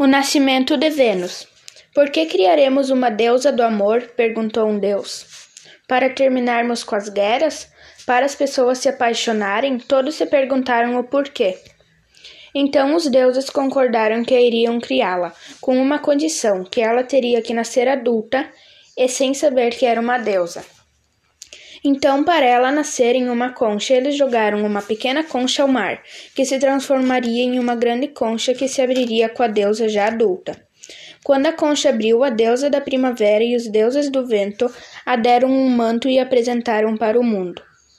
O nascimento de Vênus. Por que criaremos uma deusa do amor? perguntou um deus. Para terminarmos com as guerras? Para as pessoas se apaixonarem? Todos se perguntaram o porquê. Então os deuses concordaram que iriam criá-la, com uma condição: que ela teria que nascer adulta e sem saber que era uma deusa. Então, para ela nascer em uma concha, eles jogaram uma pequena concha ao mar, que se transformaria em uma grande concha que se abriria com a deusa já adulta. Quando a concha abriu, a deusa da primavera e os deuses do vento a deram um manto e apresentaram para o mundo.